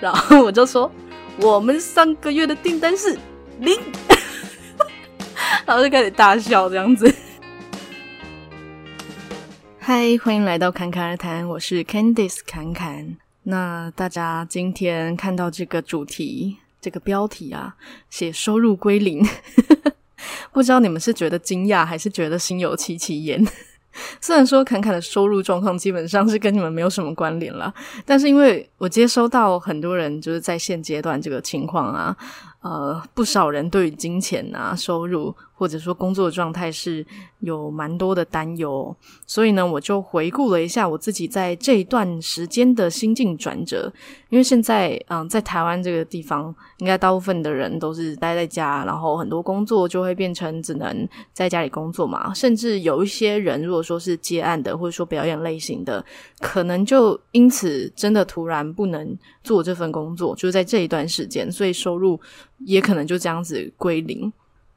然后我就说，我们上个月的订单是零，然后就开始大笑这样子。嗨，欢迎来到侃侃而谈，我是 Candice 侃侃。那大家今天看到这个主题，这个标题啊，写收入归零，不知道你们是觉得惊讶，还是觉得心有戚戚焉？虽然说侃侃的收入状况基本上是跟你们没有什么关联了，但是因为我接收到很多人就是在现阶段这个情况啊。呃，不少人对于金钱啊、收入或者说工作状态是有蛮多的担忧，所以呢，我就回顾了一下我自己在这一段时间的心境转折。因为现在，嗯、在台湾这个地方，应该大部分的人都是待在家，然后很多工作就会变成只能在家里工作嘛。甚至有一些人，如果说是接案的，或者说表演类型的，可能就因此真的突然不能做这份工作，就是在这一段时间，所以收入。也可能就这样子归零。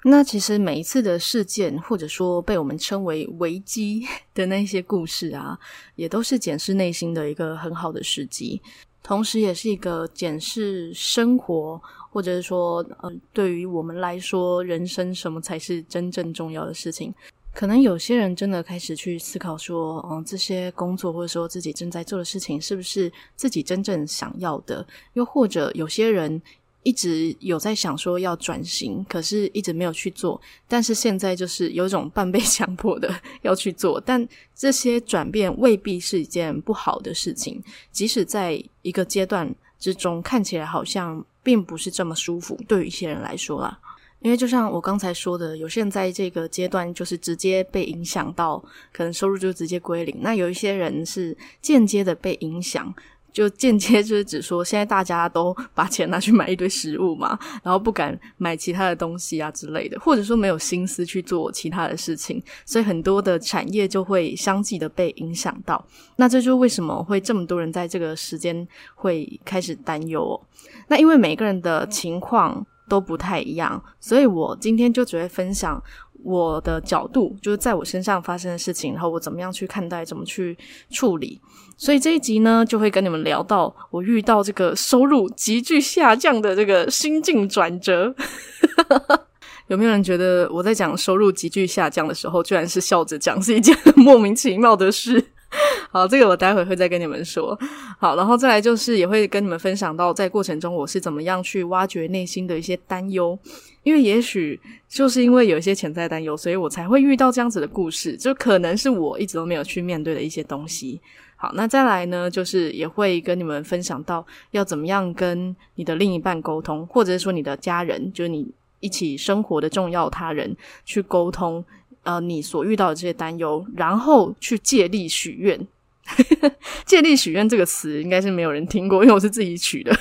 那其实每一次的事件，或者说被我们称为危机的那些故事啊，也都是检视内心的一个很好的时机，同时也是一个检视生活，或者是说，呃，对于我们来说，人生什么才是真正重要的事情？可能有些人真的开始去思考说，嗯，这些工作或者说自己正在做的事情，是不是自己真正想要的？又或者有些人。一直有在想说要转型，可是一直没有去做。但是现在就是有种半被强迫的 要去做，但这些转变未必是一件不好的事情。即使在一个阶段之中看起来好像并不是这么舒服，对于一些人来说啦，因为就像我刚才说的，有些人在这个阶段就是直接被影响到，可能收入就直接归零。那有一些人是间接的被影响。就间接就是指说，现在大家都把钱拿去买一堆食物嘛，然后不敢买其他的东西啊之类的，或者说没有心思去做其他的事情，所以很多的产业就会相继的被影响到。那这就是为什么会这么多人在这个时间会开始担忧。那因为每个人的情况都不太一样，所以我今天就只会分享我的角度，就是在我身上发生的事情，然后我怎么样去看待，怎么去处理。所以这一集呢，就会跟你们聊到我遇到这个收入急剧下降的这个心境转折。有没有人觉得我在讲收入急剧下降的时候，居然是笑着讲，是一件莫名其妙的事？好，这个我待会会再跟你们说。好，然后再来就是也会跟你们分享到，在过程中我是怎么样去挖掘内心的一些担忧，因为也许就是因为有一些潜在担忧，所以我才会遇到这样子的故事，就可能是我一直都没有去面对的一些东西。好，那再来呢，就是也会跟你们分享到要怎么样跟你的另一半沟通，或者是说你的家人，就是你一起生活的重要他人去沟通，呃，你所遇到的这些担忧，然后去借力许愿。借力许愿这个词应该是没有人听过，因为我是自己取的。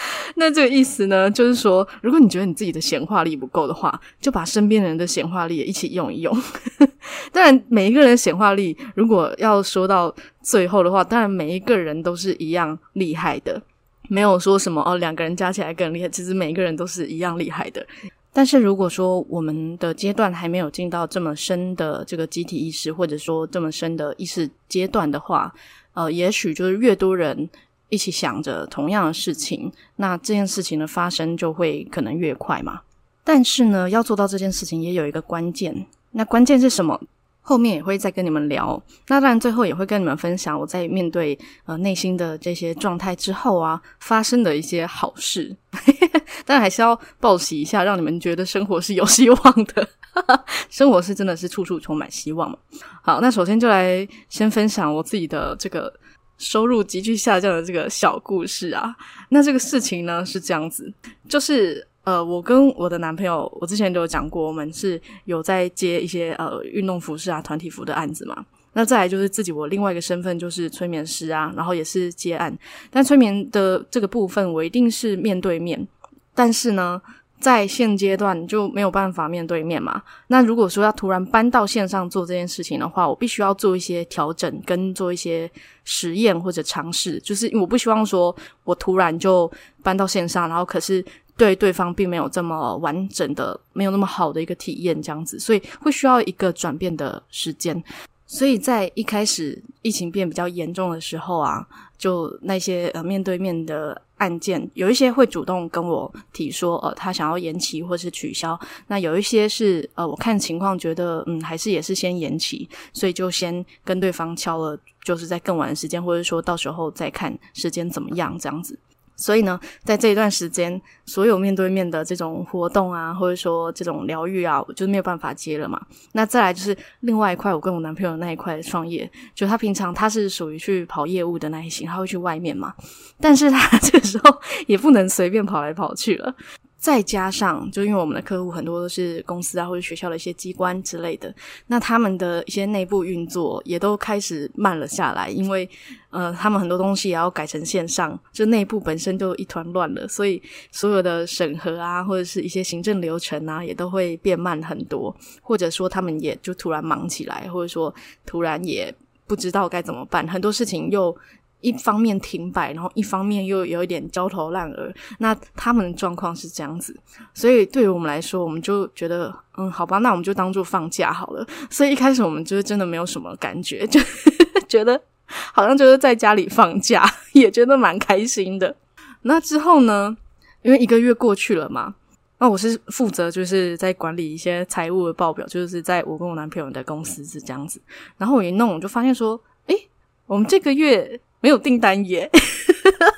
那这个意思呢，就是说，如果你觉得你自己的显化力不够的话，就把身边人的显化力也一起用一用。当然，每一个人的显化力，如果要说到最后的话，当然每一个人都是一样厉害的，没有说什么哦，两个人加起来更厉害。其实每一个人都是一样厉害的。但是如果说我们的阶段还没有进到这么深的这个集体意识，或者说这么深的意识阶段的话，呃，也许就是越多人。一起想着同样的事情，那这件事情的发生就会可能越快嘛。但是呢，要做到这件事情也有一个关键，那关键是什么？后面也会再跟你们聊。那当然，最后也会跟你们分享我在面对呃内心的这些状态之后啊，发生的一些好事。但还是要报喜一下，让你们觉得生活是有希望的。生活是真的是处处充满希望嘛。好，那首先就来先分享我自己的这个。收入急剧下降的这个小故事啊，那这个事情呢是这样子，就是呃，我跟我的男朋友，我之前都有讲过，我们是有在接一些呃运动服饰啊、团体服的案子嘛。那再来就是自己我另外一个身份就是催眠师啊，然后也是接案，但催眠的这个部分我一定是面对面，但是呢。在现阶段就没有办法面对面嘛。那如果说要突然搬到线上做这件事情的话，我必须要做一些调整，跟做一些实验或者尝试。就是我不希望说我突然就搬到线上，然后可是对对方并没有这么完整的、没有那么好的一个体验这样子，所以会需要一个转变的时间。所以在一开始疫情变比较严重的时候啊，就那些呃面对面的案件，有一些会主动跟我提说，呃，他想要延期或是取消。那有一些是呃，我看情况觉得，嗯，还是也是先延期，所以就先跟对方敲了，就是在更晚的时间，或者说到时候再看时间怎么样这样子。所以呢，在这一段时间，所有面对面的这种活动啊，或者说这种疗愈啊，我就没有办法接了嘛。那再来就是另外一块，我跟我男朋友那一块创业，就他平常他是属于去跑业务的那一型，他会去外面嘛，但是他这个时候也不能随便跑来跑去了。再加上，就因为我们的客户很多都是公司啊或者学校的一些机关之类的，那他们的一些内部运作也都开始慢了下来，因为呃，他们很多东西也要改成线上，就内部本身就一团乱了，所以所有的审核啊或者是一些行政流程啊也都会变慢很多，或者说他们也就突然忙起来，或者说突然也不知道该怎么办，很多事情又。一方面停摆，然后一方面又有一点焦头烂额。那他们的状况是这样子，所以对于我们来说，我们就觉得，嗯，好吧，那我们就当做放假好了。所以一开始我们就是真的没有什么感觉，就 觉得好像就是在家里放假，也觉得蛮开心的。那之后呢，因为一个月过去了嘛，那我是负责就是在管理一些财务的报表，就是在我跟我男朋友的公司是这样子。然后我一弄，我就发现说，诶，我们这个月。没有订单耶，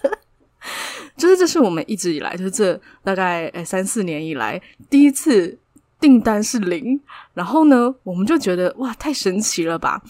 就是这是我们一直以来，就是这大概诶三四年以来第一次订单是零。然后呢，我们就觉得哇，太神奇了吧！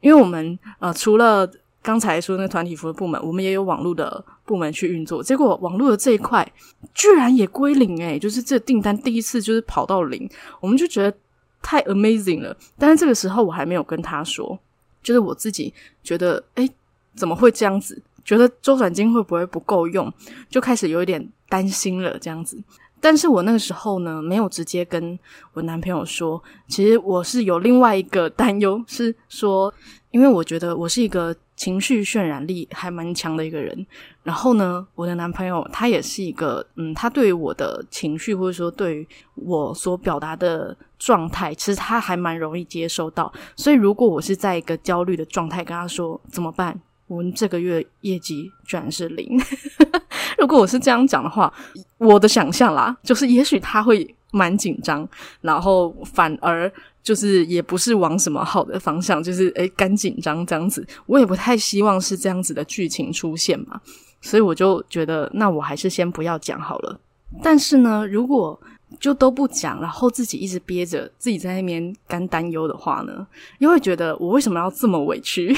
因为我们呃除了刚才说那个团体服务部门，我们也有网络的部门去运作。结果网络的这一块居然也归零诶，就是这订单第一次就是跑到零，我们就觉得太 amazing 了。但是这个时候我还没有跟他说，就是我自己觉得诶怎么会这样子？觉得周转金会不会不够用？就开始有一点担心了，这样子。但是我那个时候呢，没有直接跟我男朋友说。其实我是有另外一个担忧，是说，因为我觉得我是一个情绪渲染力还蛮强的一个人。然后呢，我的男朋友他也是一个，嗯，他对于我的情绪或者说对于我所表达的状态，其实他还蛮容易接受到。所以如果我是在一个焦虑的状态跟他说怎么办？我们这个月业绩居然是零。如果我是这样讲的话，我的想象啦，就是也许他会蛮紧张，然后反而就是也不是往什么好的方向，就是诶干紧张这样子。我也不太希望是这样子的剧情出现嘛，所以我就觉得，那我还是先不要讲好了。但是呢，如果就都不讲，然后自己一直憋着，自己在那边干担忧的话呢，又会觉得我为什么要这么委屈？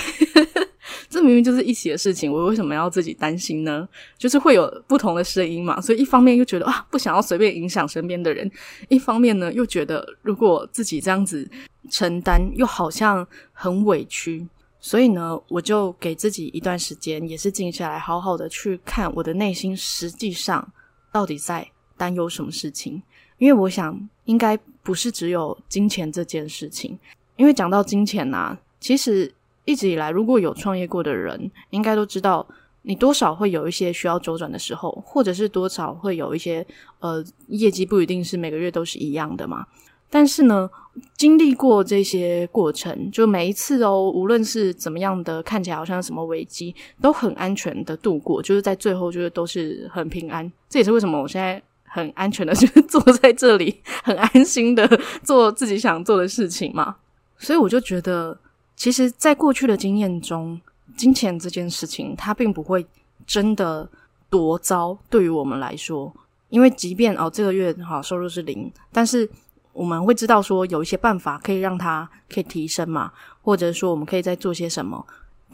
这明明就是一起的事情，我为什么要自己担心呢？就是会有不同的声音嘛，所以一方面又觉得啊，不想要随便影响身边的人；一方面呢，又觉得如果自己这样子承担，又好像很委屈。所以呢，我就给自己一段时间，也是静下来，好好的去看我的内心，实际上到底在担忧什么事情。因为我想，应该不是只有金钱这件事情。因为讲到金钱呐，其实。一直以来，如果有创业过的人，应该都知道，你多少会有一些需要周转的时候，或者是多少会有一些呃业绩不一定是每个月都是一样的嘛。但是呢，经历过这些过程，就每一次哦，无论是怎么样的，看起来好像什么危机，都很安全的度过，就是在最后就是都是很平安。这也是为什么我现在很安全的，就是 坐在这里，很安心的做自己想做的事情嘛。所以我就觉得。其实，在过去的经验中，金钱这件事情，它并不会真的多糟。对于我们来说，因为即便哦，这个月好收入是零，但是我们会知道说有一些办法可以让它可以提升嘛，或者说我们可以再做些什么。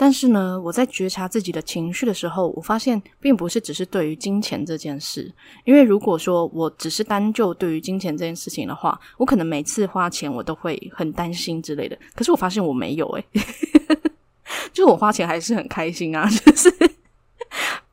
但是呢，我在觉察自己的情绪的时候，我发现并不是只是对于金钱这件事。因为如果说我只是单就对于金钱这件事情的话，我可能每次花钱我都会很担心之类的。可是我发现我没有诶、欸，就我花钱还是很开心啊，就是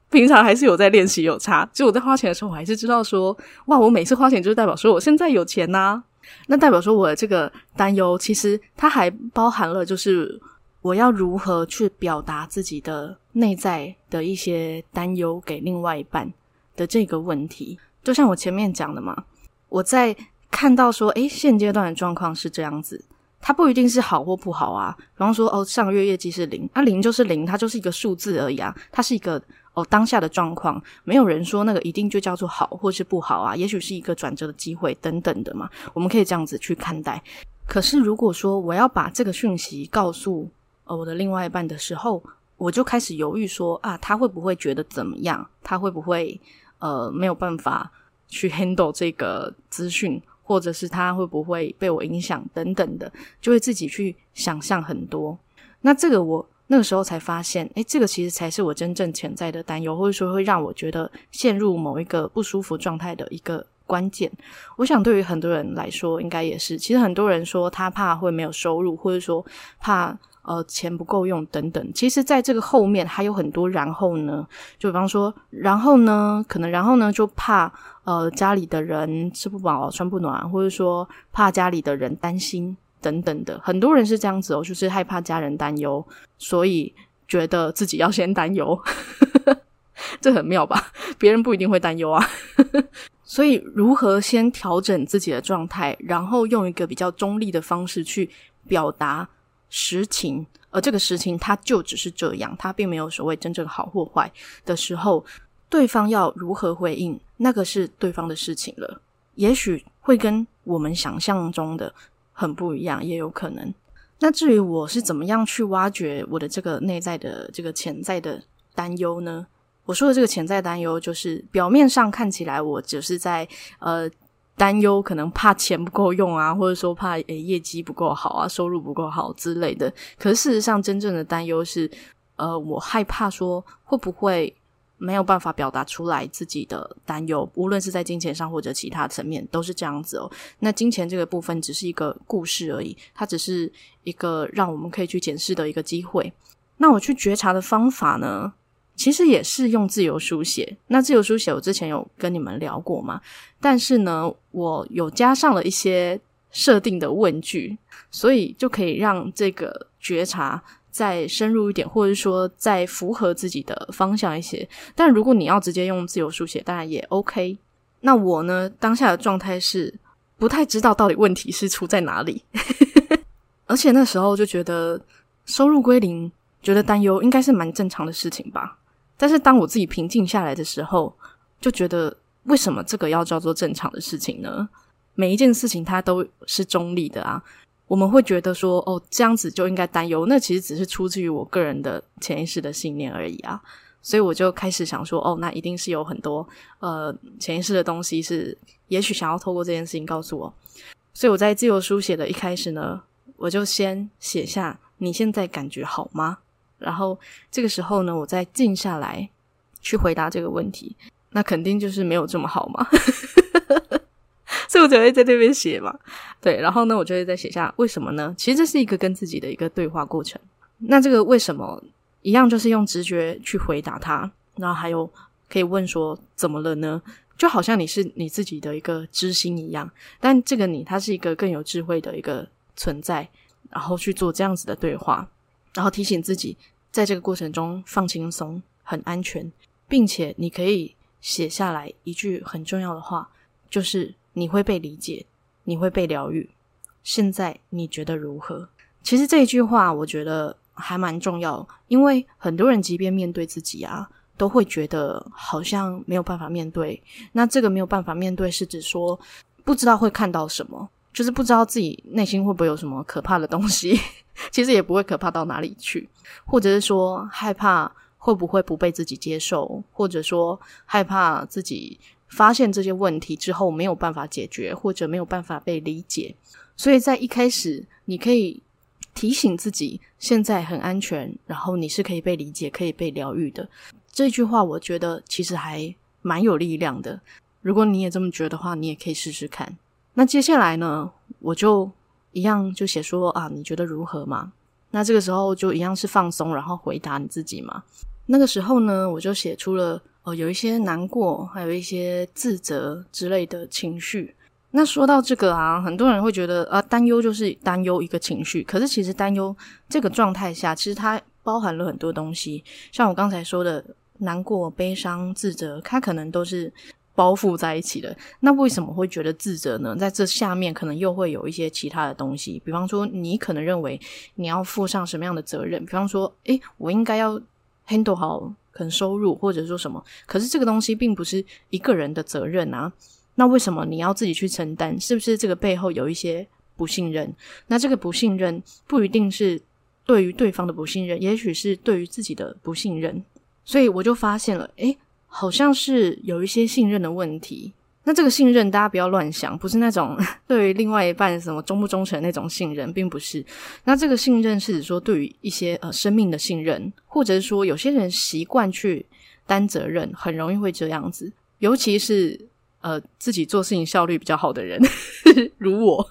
平常还是有在练习有差。就我在花钱的时候，我还是知道说，哇，我每次花钱就是代表说我现在有钱呐、啊。那代表说我的这个担忧，其实它还包含了就是。我要如何去表达自己的内在的一些担忧给另外一半的这个问题？就像我前面讲的嘛，我在看到说，诶，现阶段的状况是这样子，它不一定是好或不好啊。比方说，哦，上个月业绩是零，那、零就是零，它就是一个数字而已啊。它是一个哦当下的状况，没有人说那个一定就叫做好或是不好啊。也许是一个转折的机会等等的嘛。我们可以这样子去看待。可是如果说我要把这个讯息告诉呃我的另外一半的时候，我就开始犹豫说啊，他会不会觉得怎么样？他会不会呃没有办法去 handle 这个资讯？或者是他会不会被我影响等等的，就会自己去想象很多。那这个我那个时候才发现，诶，这个其实才是我真正潜在的担忧，或者说会让我觉得陷入某一个不舒服状态的一个关键。我想对于很多人来说，应该也是。其实很多人说他怕会没有收入，或者说怕呃钱不够用等等。其实在这个后面还有很多然后呢，就比方说，然后呢，可能然后呢就怕。呃，家里的人吃不饱穿不暖，或者说怕家里的人担心等等的，很多人是这样子哦，就是害怕家人担忧，所以觉得自己要先担忧，这很妙吧？别人不一定会担忧啊。所以，如何先调整自己的状态，然后用一个比较中立的方式去表达实情，而这个实情它就只是这样，它并没有所谓真正好或坏的时候。对方要如何回应，那个是对方的事情了。也许会跟我们想象中的很不一样，也有可能。那至于我是怎么样去挖掘我的这个内在的这个潜在的担忧呢？我说的这个潜在担忧，就是表面上看起来我只是在呃担忧，可能怕钱不够用啊，或者说怕诶业绩不够好啊，收入不够好之类的。可是事实上，真正的担忧是，呃，我害怕说会不会。没有办法表达出来自己的担忧，无论是在金钱上或者其他层面，都是这样子哦。那金钱这个部分只是一个故事而已，它只是一个让我们可以去检视的一个机会。那我去觉察的方法呢，其实也是用自由书写。那自由书写我之前有跟你们聊过嘛，但是呢，我有加上了一些设定的问句，所以就可以让这个觉察。再深入一点，或者说再符合自己的方向一些。但如果你要直接用自由书写，当然也 OK。那我呢，当下的状态是不太知道到底问题是出在哪里，而且那时候就觉得收入归零，觉得担忧应该是蛮正常的事情吧。但是当我自己平静下来的时候，就觉得为什么这个要叫做正常的事情呢？每一件事情它都是中立的啊。我们会觉得说，哦，这样子就应该担忧，那其实只是出自于我个人的潜意识的信念而已啊。所以我就开始想说，哦，那一定是有很多呃潜意识的东西是，也许想要透过这件事情告诉我。所以我在自由书写的一开始呢，我就先写下你现在感觉好吗？然后这个时候呢，我再静下来去回答这个问题，那肯定就是没有这么好嘛。所以我就会在这边写嘛，对，然后呢，我就会再写下为什么呢？其实这是一个跟自己的一个对话过程。那这个为什么一样，就是用直觉去回答他，然后还有可以问说怎么了呢？就好像你是你自己的一个知心一样，但这个你他是一个更有智慧的一个存在，然后去做这样子的对话，然后提醒自己在这个过程中放轻松，很安全，并且你可以写下来一句很重要的话，就是。你会被理解，你会被疗愈。现在你觉得如何？其实这一句话我觉得还蛮重要，因为很多人即便面对自己啊，都会觉得好像没有办法面对。那这个没有办法面对，是指说不知道会看到什么，就是不知道自己内心会不会有什么可怕的东西。其实也不会可怕到哪里去，或者是说害怕会不会不被自己接受，或者说害怕自己。发现这些问题之后没有办法解决，或者没有办法被理解，所以在一开始你可以提醒自己，现在很安全，然后你是可以被理解、可以被疗愈的。这句话我觉得其实还蛮有力量的。如果你也这么觉得的话，你也可以试试看。那接下来呢，我就一样就写说啊，你觉得如何嘛？那这个时候就一样是放松，然后回答你自己嘛。那个时候呢，我就写出了。哦，有一些难过，还有一些自责之类的情绪。那说到这个啊，很多人会觉得啊，担忧就是担忧一个情绪。可是其实担忧这个状态下，其实它包含了很多东西。像我刚才说的，难过、悲伤、自责，它可能都是包覆在一起的。那为什么会觉得自责呢？在这下面可能又会有一些其他的东西，比方说你可能认为你要负上什么样的责任，比方说，诶，我应该要 handle 好可能收入或者说什么，可是这个东西并不是一个人的责任啊。那为什么你要自己去承担？是不是这个背后有一些不信任？那这个不信任不一定是对于对方的不信任，也许是对于自己的不信任。所以我就发现了，诶。好像是有一些信任的问题。那这个信任，大家不要乱想，不是那种 对于另外一半什么忠不忠诚那种信任，并不是。那这个信任是指说，对于一些呃生命的信任，或者是说有些人习惯去担责任，很容易会这样子。尤其是呃自己做事情效率比较好的人，如我，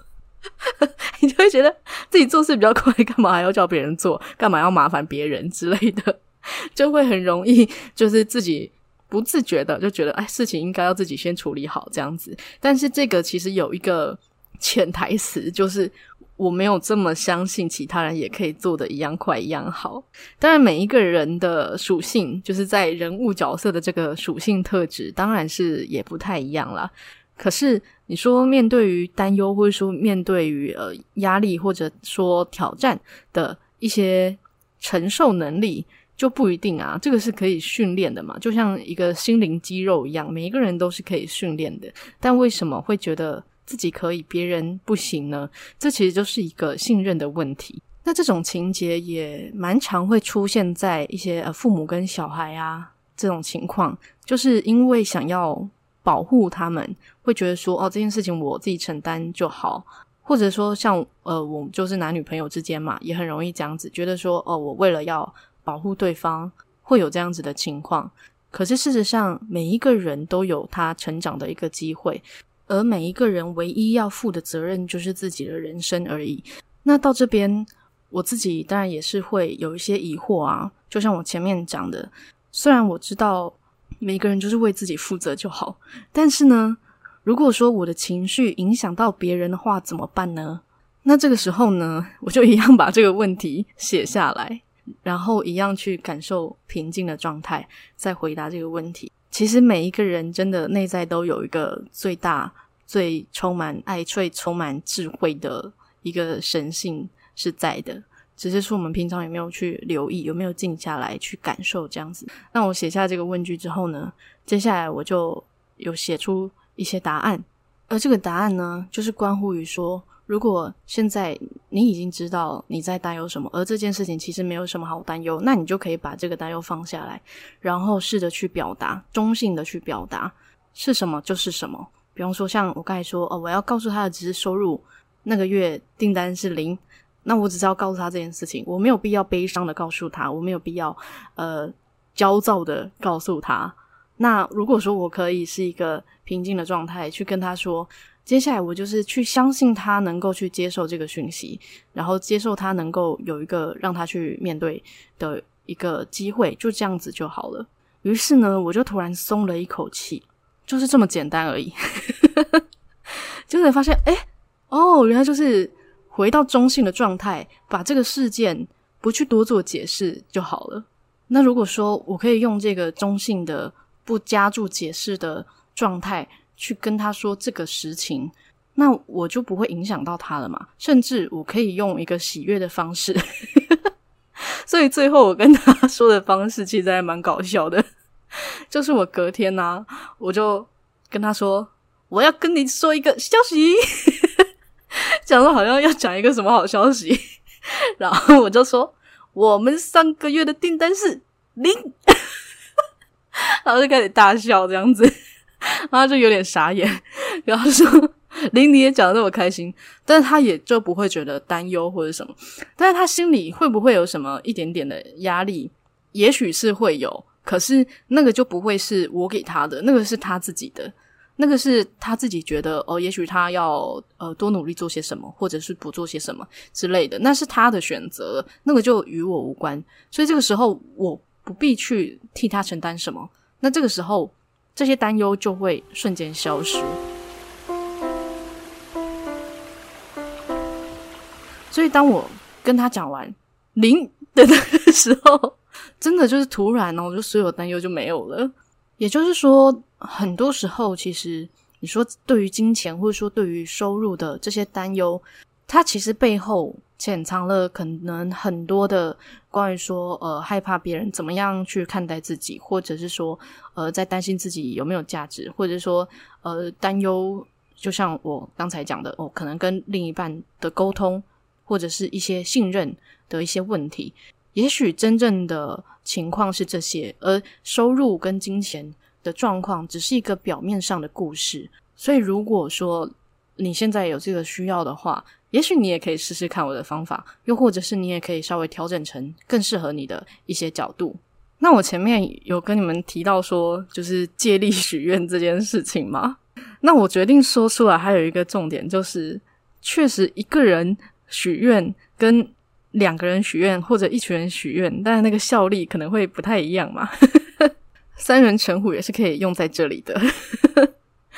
你就会觉得自己做事比较快，干嘛还要叫别人做？干嘛要麻烦别人之类的，就会很容易就是自己。不自觉的就觉得，哎，事情应该要自己先处理好这样子。但是这个其实有一个潜台词，就是我没有这么相信其他人也可以做的一样快一样好。当然，每一个人的属性，就是在人物角色的这个属性特质，当然是也不太一样啦。可是你说面对于担忧，或者说面对于呃压力，或者说挑战的一些承受能力。就不一定啊，这个是可以训练的嘛，就像一个心灵肌肉一样，每一个人都是可以训练的。但为什么会觉得自己可以，别人不行呢？这其实就是一个信任的问题。那这种情节也蛮常会出现在一些呃父母跟小孩啊这种情况，就是因为想要保护他们，会觉得说哦，这件事情我自己承担就好，或者说像呃我们就是男女朋友之间嘛，也很容易这样子觉得说哦，我为了要保护对方会有这样子的情况，可是事实上，每一个人都有他成长的一个机会，而每一个人唯一要负的责任就是自己的人生而已。那到这边，我自己当然也是会有一些疑惑啊。就像我前面讲的，虽然我知道每个人就是为自己负责就好，但是呢，如果说我的情绪影响到别人的话，怎么办呢？那这个时候呢，我就一样把这个问题写下来。然后一样去感受平静的状态，再回答这个问题。其实每一个人真的内在都有一个最大、最充满爱、最充满智慧的一个神性是在的，只是说我们平常有没有去留意，有没有静下来去感受这样子。那我写下这个问句之后呢，接下来我就有写出一些答案，而这个答案呢，就是关乎于说。如果现在你已经知道你在担忧什么，而这件事情其实没有什么好担忧，那你就可以把这个担忧放下来，然后试着去表达，中性的去表达是什么就是什么。比方说，像我刚才说，哦，我要告诉他的只是收入那个月订单是零，那我只是要告诉他这件事情，我没有必要悲伤的告诉他，我没有必要呃焦躁的告诉他。那如果说我可以是一个平静的状态去跟他说。接下来我就是去相信他能够去接受这个讯息，然后接受他能够有一个让他去面对的一个机会，就这样子就好了。于是呢，我就突然松了一口气，就是这么简单而已。就是发现，诶，哦，原来就是回到中性的状态，把这个事件不去多做解释就好了。那如果说我可以用这个中性的、不加注解释的状态。去跟他说这个实情，那我就不会影响到他了嘛。甚至我可以用一个喜悦的方式，所以最后我跟他说的方式其实还蛮搞笑的，就是我隔天呢、啊，我就跟他说我要跟你说一个消息，讲的好像要讲一个什么好消息，然后我就说我们上个月的订单是零，然后就开始大笑这样子。然 后就有点傻眼，然后说林妮也讲得那么开心，但是他也就不会觉得担忧或者什么，但是他心里会不会有什么一点点的压力？也许是会有，可是那个就不会是我给他的，那个是他自己的，那个是他自己觉得哦，也许他要呃多努力做些什么，或者是不做些什么之类的，那是他的选择，那个就与我无关，所以这个时候我不必去替他承担什么，那这个时候。这些担忧就会瞬间消失，所以当我跟他讲完零的那个时候，真的就是突然哦，我就所有担忧就没有了。也就是说，很多时候其实你说对于金钱或者说对于收入的这些担忧，它其实背后潜藏了可能很多的关于说呃害怕别人怎么样去看待自己，或者是说呃在担心自己有没有价值，或者说呃担忧，就像我刚才讲的哦，可能跟另一半的沟通或者是一些信任的一些问题。也许真正的情况是这些，而收入跟金钱的状况只是一个表面上的故事。所以，如果说你现在有这个需要的话，也许你也可以试试看我的方法，又或者是你也可以稍微调整成更适合你的一些角度。那我前面有跟你们提到说，就是借力许愿这件事情嘛。那我决定说出来，还有一个重点就是，确实一个人许愿跟两个人许愿或者一群人许愿，但那个效力可能会不太一样嘛。三人成虎也是可以用在这里的。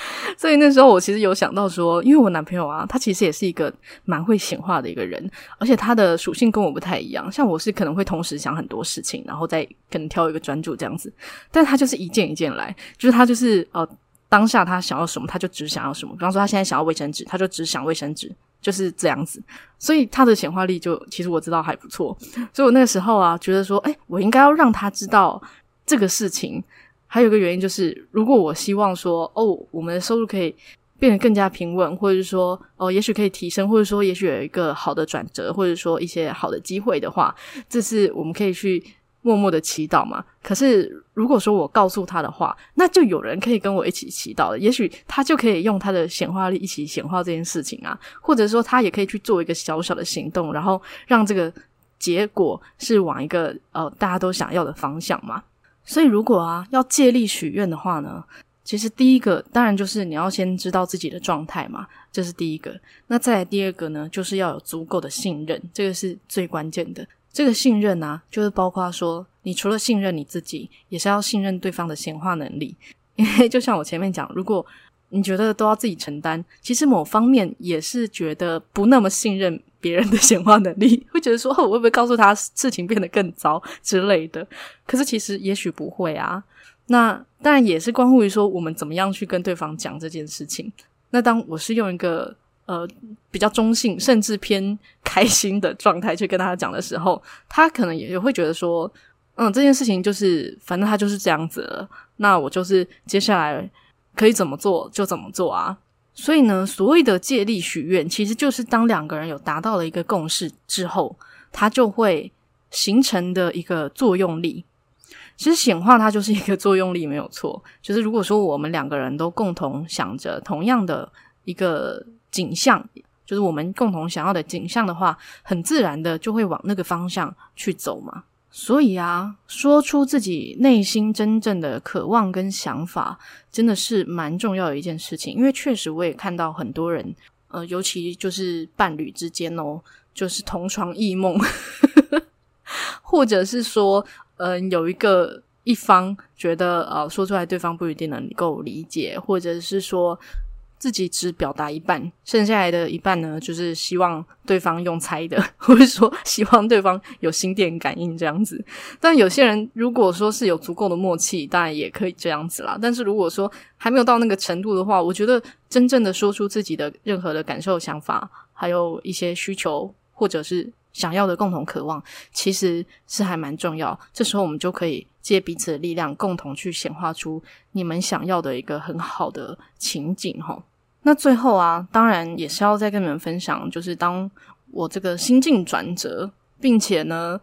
所以那时候我其实有想到说，因为我男朋友啊，他其实也是一个蛮会显化的一个人，而且他的属性跟我不太一样。像我是可能会同时想很多事情，然后再可能挑一个专注这样子，但他就是一件一件来，就是他就是呃当下他想要什么，他就只想要什么。比方说他现在想要卫生纸，他就只想卫生纸。就是这样子，所以他的显化力就其实我知道还不错，所以我那个时候啊觉得说，哎，我应该要让他知道这个事情。还有一个原因就是，如果我希望说，哦，我们的收入可以变得更加平稳，或者是说，哦，也许可以提升，或者说，也许有一个好的转折，或者说一些好的机会的话，这是我们可以去。默默的祈祷嘛，可是如果说我告诉他的话，那就有人可以跟我一起祈祷了。也许他就可以用他的显化力一起显化这件事情啊，或者说他也可以去做一个小小的行动，然后让这个结果是往一个呃大家都想要的方向嘛。所以如果啊要借力许愿的话呢，其实第一个当然就是你要先知道自己的状态嘛，这是第一个。那再来第二个呢，就是要有足够的信任，这个是最关键的。这个信任啊，就是包括说，你除了信任你自己，也是要信任对方的显化能力。因为就像我前面讲，如果你觉得都要自己承担，其实某方面也是觉得不那么信任别人的显化能力，会觉得说，哦，我会不会告诉他事情变得更糟之类的？可是其实也许不会啊。那当然也是关乎于说，我们怎么样去跟对方讲这件事情。那当我是用一个。呃，比较中性，甚至偏开心的状态去跟他讲的时候，他可能也会觉得说，嗯，这件事情就是，反正他就是这样子了，那我就是接下来可以怎么做就怎么做啊。所以呢，所谓的借力许愿，其实就是当两个人有达到了一个共识之后，它就会形成的一个作用力。其实显化它就是一个作用力，没有错。就是如果说我们两个人都共同想着同样的一个。景象就是我们共同想要的景象的话，很自然的就会往那个方向去走嘛。所以啊，说出自己内心真正的渴望跟想法，真的是蛮重要的一件事情。因为确实我也看到很多人，呃，尤其就是伴侣之间哦，就是同床异梦，或者是说，嗯、呃，有一个一方觉得呃，说出来对方不一定能够理解，或者是说。自己只表达一半，剩下来的一半呢，就是希望对方用猜的，或者说希望对方有心电感应这样子。但有些人如果说是有足够的默契，当然也可以这样子啦。但是如果说还没有到那个程度的话，我觉得真正的说出自己的任何的感受、想法，还有一些需求，或者是想要的共同渴望，其实是还蛮重要。这时候我们就可以借彼此的力量，共同去显化出你们想要的一个很好的情景，哈。那最后啊，当然也是要再跟你们分享，就是当我这个心境转折，并且呢，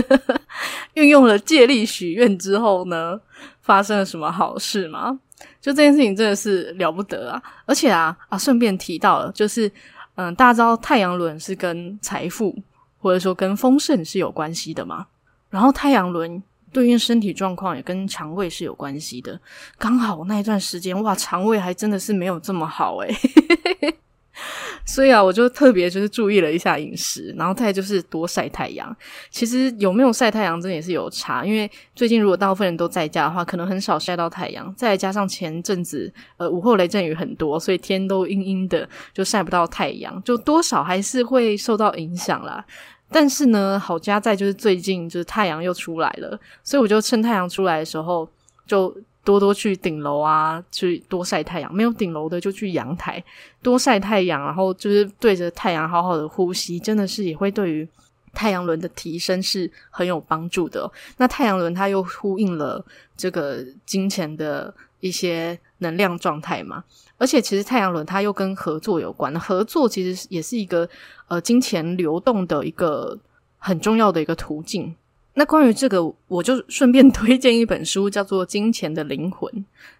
运用了借力许愿之后呢，发生了什么好事吗？就这件事情真的是了不得啊！而且啊啊，顺便提到了，就是嗯，大家知道太阳轮是跟财富或者说跟丰盛是有关系的嘛？然后太阳轮。对应身体状况也跟肠胃是有关系的，刚好那一段时间，哇，肠胃还真的是没有这么好诶 所以啊，我就特别就是注意了一下饮食，然后再就是多晒太阳。其实有没有晒太阳，真的也是有差，因为最近如果大部分人都在家的话，可能很少晒到太阳。再加上前阵子呃午后雷阵雨很多，所以天都阴阴的，就晒不到太阳，就多少还是会受到影响啦。但是呢，好家在就是最近就是太阳又出来了，所以我就趁太阳出来的时候，就多多去顶楼啊，去多晒太阳。没有顶楼的就去阳台多晒太阳，然后就是对着太阳好好的呼吸，真的是也会对于太阳轮的提升是很有帮助的。那太阳轮它又呼应了这个金钱的一些能量状态嘛，而且其实太阳轮它又跟合作有关，合作其实也是一个呃金钱流动的一个很重要的一个途径。那关于这个，我就顺便 推荐一本书，叫做《金钱的灵魂》。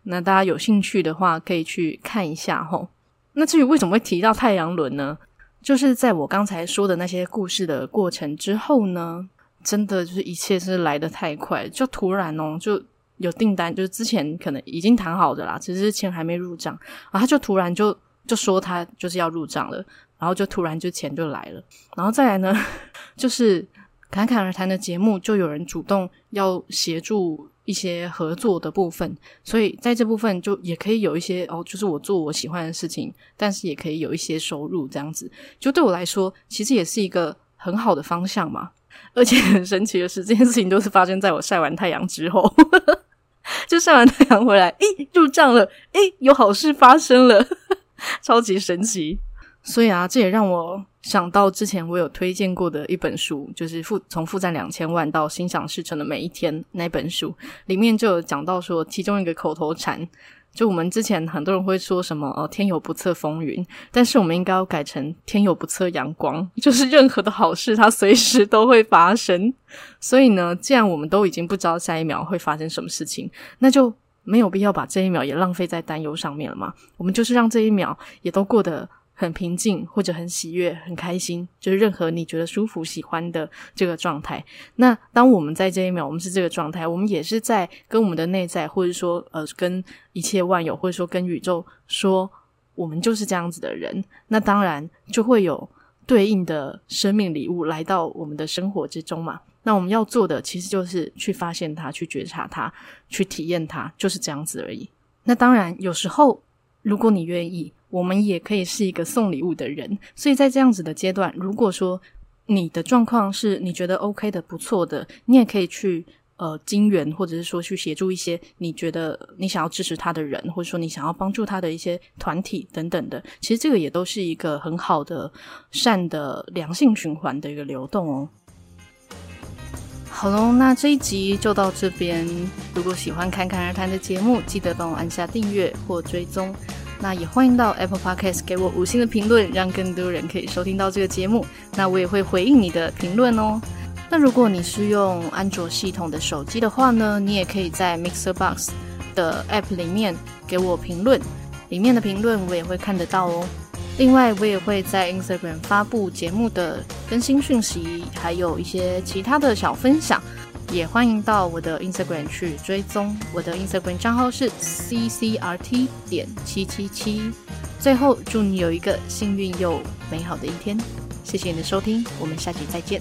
那大家有兴趣的话，可以去看一下齁。那至于为什么会提到太阳轮呢？就是在我刚才说的那些故事的过程之后呢，真的就是一切是来得太快，就突然哦，就有订单，就是之前可能已经谈好的啦，只是钱还没入账，然后他就突然就就说他就是要入账了，然后就突然就钱就来了，然后再来呢，就是。侃侃而谈的节目，就有人主动要协助一些合作的部分，所以在这部分就也可以有一些哦，就是我做我喜欢的事情，但是也可以有一些收入，这样子就对我来说，其实也是一个很好的方向嘛。而且很神奇的是，这件事情都是发生在我晒完太阳之后，就晒完太阳回来，诶，入账了，诶，有好事发生了，超级神奇。所以啊，这也让我想到之前我有推荐过的一本书，就是负从负债两千万到心想事成的每一天那本书，里面就有讲到说，其中一个口头禅，就我们之前很多人会说什么哦，天有不测风云，但是我们应该要改成天有不测阳光，就是任何的好事它随时都会发生。所以呢，既然我们都已经不知道下一秒会发生什么事情，那就没有必要把这一秒也浪费在担忧上面了嘛。我们就是让这一秒也都过得。很平静，或者很喜悦、很开心，就是任何你觉得舒服、喜欢的这个状态。那当我们在这一秒，我们是这个状态，我们也是在跟我们的内在，或者说呃，跟一切万有，或者说跟宇宙说，我们就是这样子的人。那当然就会有对应的生命礼物来到我们的生活之中嘛。那我们要做的其实就是去发现它，去觉察它，去体验它，就是这样子而已。那当然，有时候如果你愿意。我们也可以是一个送礼物的人，所以在这样子的阶段，如果说你的状况是你觉得 OK 的、不错的，你也可以去呃金援，或者是说去协助一些你觉得你想要支持他的人，或者说你想要帮助他的一些团体等等的。其实这个也都是一个很好的善的良性循环的一个流动哦。好喽，那这一集就到这边。如果喜欢侃侃而谈的节目，记得帮我按下订阅或追踪。那也欢迎到 Apple Podcast 给我五星的评论，让更多人可以收听到这个节目。那我也会回应你的评论哦。那如果你是用安卓系统的手机的话呢，你也可以在 Mixer Box 的 App 里面给我评论，里面的评论我也会看得到哦。另外，我也会在 Instagram 发布节目的更新讯息，还有一些其他的小分享。也欢迎到我的 Instagram 去追踪，我的 Instagram 账号是 ccrt 点七七七。最后，祝你有一个幸运又美好的一天。谢谢你的收听，我们下期再见。